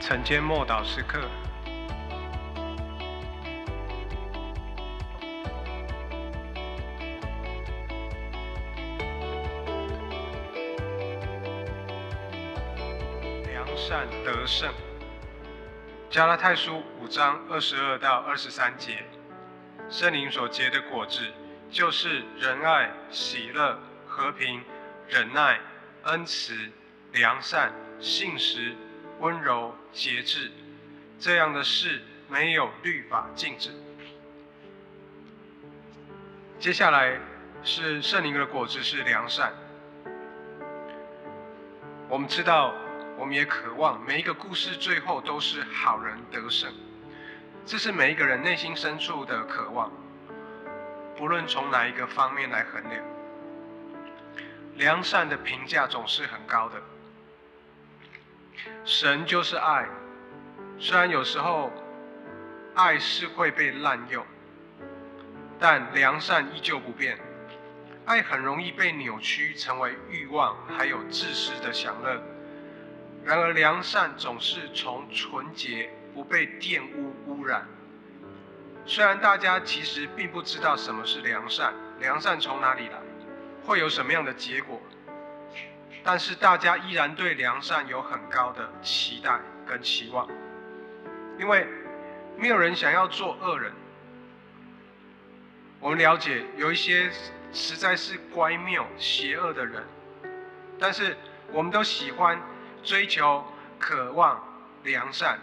晨间默祷时刻。良善得胜。加拉太书五章二十二到二十三节，圣灵所结的果子，就是仁爱、喜乐、和平、忍耐、恩慈、良善、信实、温柔、节制。这样的事没有律法禁止。接下来是圣灵的果子是良善。我们知道。我们也渴望每一个故事最后都是好人得胜，这是每一个人内心深处的渴望。不论从哪一个方面来衡量，良善的评价总是很高的。神就是爱，虽然有时候爱是会被滥用，但良善依旧不变。爱很容易被扭曲成为欲望，还有自私的享乐。然而，良善总是从纯洁，不被玷污污染。虽然大家其实并不知道什么是良善，良善从哪里来，会有什么样的结果，但是大家依然对良善有很高的期待跟期望，因为没有人想要做恶人。我们了解有一些实在是乖谬、邪恶的人，但是我们都喜欢。追求、渴望良善，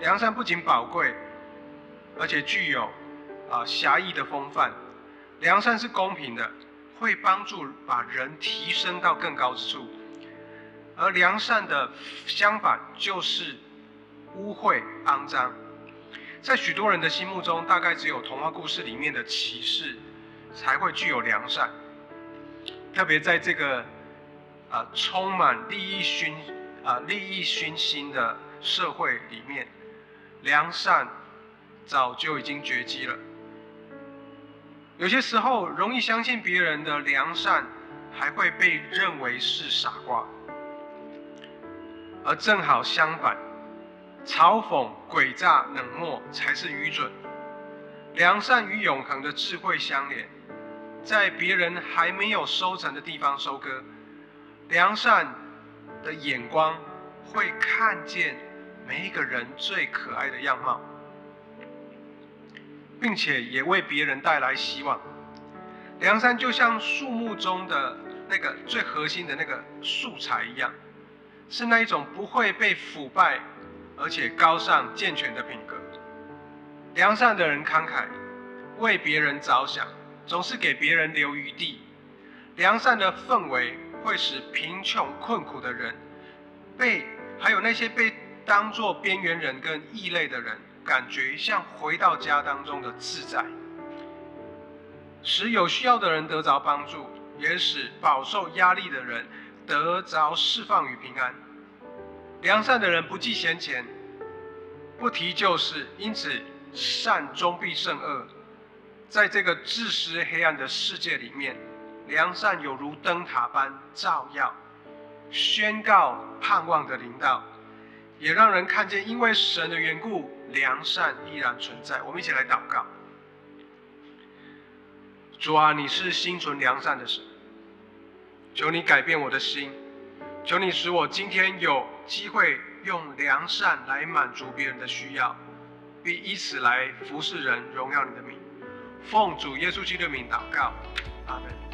良善不仅宝贵，而且具有啊侠义的风范。良善是公平的，会帮助把人提升到更高之处。而良善的相反就是污秽、肮脏。在许多人的心目中，大概只有童话故事里面的骑士才会具有良善。特别在这个啊充满利益熏。啊，利益熏心的社会里面，良善早就已经绝迹了。有些时候，容易相信别人的良善，还会被认为是傻瓜；而正好相反，嘲讽、诡诈、冷漠才是愚蠢。良善与永恒的智慧相连，在别人还没有收成的地方收割，良善。的眼光会看见每一个人最可爱的样貌，并且也为别人带来希望。梁山就像树木中的那个最核心的那个素材一样，是那一种不会被腐败，而且高尚健全的品格。良善的人慷慨，为别人着想，总是给别人留余地。良善的氛围。会使贫穷困苦的人，被还有那些被当作边缘人跟异类的人，感觉像回到家当中的自在，使有需要的人得着帮助，也使饱受压力的人得着释放与平安。良善的人不计先前，不提旧事，因此善终必胜恶。在这个自私黑暗的世界里面。良善有如灯塔般照耀，宣告盼望的领导，也让人看见，因为神的缘故，良善依然存在。我们一起来祷告：主啊，你是心存良善的神，求你改变我的心，求你使我今天有机会用良善来满足别人的需要，并以此来服侍人，荣耀你的名。奉主耶稣基督的名祷告，阿门。